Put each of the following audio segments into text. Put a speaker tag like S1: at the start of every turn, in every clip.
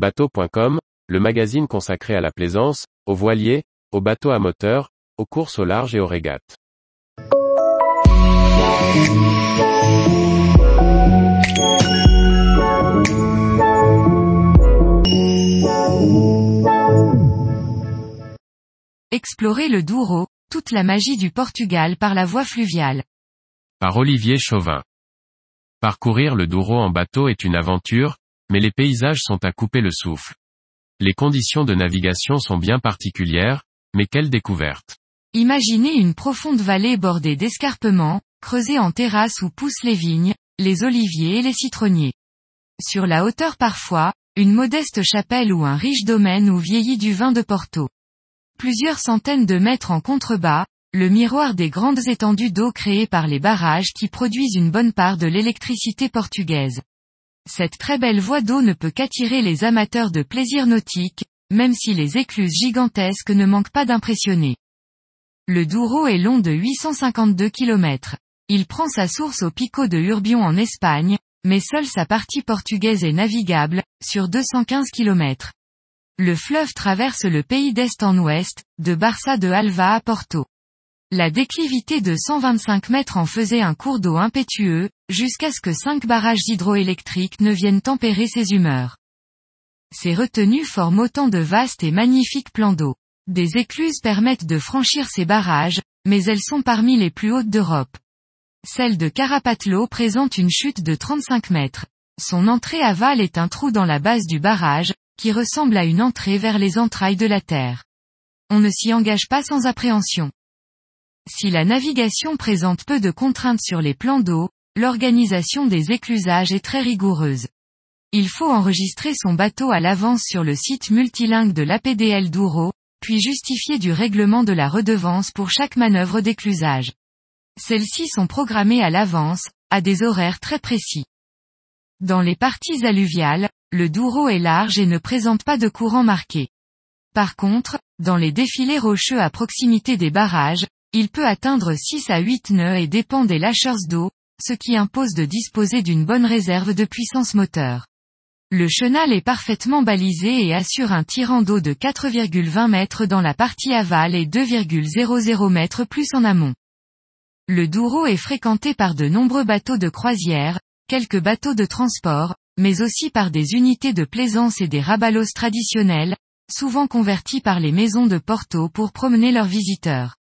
S1: Bateau.com, le magazine consacré à la plaisance, aux voiliers, aux bateaux à moteur, aux courses au large et aux régates.
S2: Explorer le Douro, toute la magie du Portugal par la voie fluviale.
S1: Par Olivier Chauvin. Parcourir le Douro en bateau est une aventure, mais les paysages sont à couper le souffle. Les conditions de navigation sont bien particulières, mais quelle découverte.
S2: Imaginez une profonde vallée bordée d'escarpements, creusée en terrasse où poussent les vignes, les oliviers et les citronniers. Sur la hauteur parfois, une modeste chapelle ou un riche domaine où vieillit du vin de Porto. Plusieurs centaines de mètres en contrebas, le miroir des grandes étendues d'eau créées par les barrages qui produisent une bonne part de l'électricité portugaise. Cette très belle voie d'eau ne peut qu'attirer les amateurs de plaisir nautique, même si les écluses gigantesques ne manquent pas d'impressionner. Le Douro est long de 852 km. Il prend sa source au Pico de Urbion en Espagne, mais seule sa partie portugaise est navigable, sur 215 km. Le fleuve traverse le pays d'est en ouest, de Barça de Alva à Porto. La déclivité de 125 mètres en faisait un cours d'eau impétueux, jusqu'à ce que cinq barrages hydroélectriques ne viennent tempérer ses humeurs. Ces retenues forment autant de vastes et magnifiques plans d'eau. Des écluses permettent de franchir ces barrages, mais elles sont parmi les plus hautes d'Europe. Celle de Carapatlo présente une chute de 35 mètres. Son entrée aval est un trou dans la base du barrage, qui ressemble à une entrée vers les entrailles de la Terre. On ne s'y engage pas sans appréhension. Si la navigation présente peu de contraintes sur les plans d'eau, l'organisation des éclusages est très rigoureuse. Il faut enregistrer son bateau à l'avance sur le site multilingue de l'APDL Douro, puis justifier du règlement de la redevance pour chaque manœuvre d'éclusage. Celles-ci sont programmées à l'avance, à des horaires très précis. Dans les parties alluviales, le Douro est large et ne présente pas de courant marqué. Par contre, dans les défilés rocheux à proximité des barrages, il peut atteindre 6 à 8 nœuds et dépend des lâcheurs d'eau, ce qui impose de disposer d'une bonne réserve de puissance moteur. Le chenal est parfaitement balisé et assure un tirant d'eau de 4,20 mètres dans la partie aval et 2,00 mètres plus en amont. Le Douro est fréquenté par de nombreux bateaux de croisière, quelques bateaux de transport, mais aussi par des unités de plaisance et des rabalos traditionnels, souvent convertis par les maisons de Porto pour promener leurs visiteurs.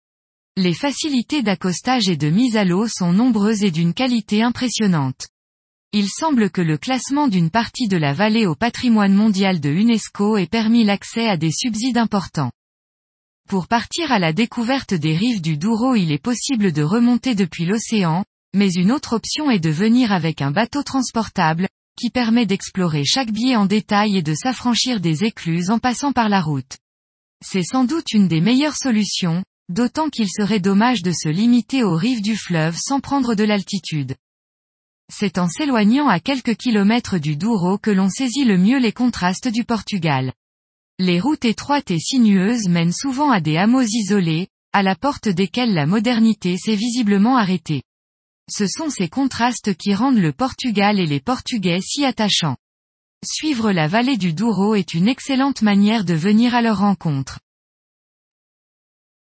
S2: Les facilités d'accostage et de mise à l'eau sont nombreuses et d'une qualité impressionnante. Il semble que le classement d'une partie de la vallée au patrimoine mondial de UNESCO ait permis l'accès à des subsides importants. Pour partir à la découverte des rives du Douro il est possible de remonter depuis l'océan, mais une autre option est de venir avec un bateau transportable, qui permet d'explorer chaque biais en détail et de s'affranchir des écluses en passant par la route. C'est sans doute une des meilleures solutions, d'autant qu'il serait dommage de se limiter aux rives du fleuve sans prendre de l'altitude. C'est en s'éloignant à quelques kilomètres du Douro que l'on saisit le mieux les contrastes du Portugal. Les routes étroites et sinueuses mènent souvent à des hameaux isolés, à la porte desquels la modernité s'est visiblement arrêtée. Ce sont ces contrastes qui rendent le Portugal et les Portugais si attachants. Suivre la vallée du Douro est une excellente manière de venir à leur rencontre.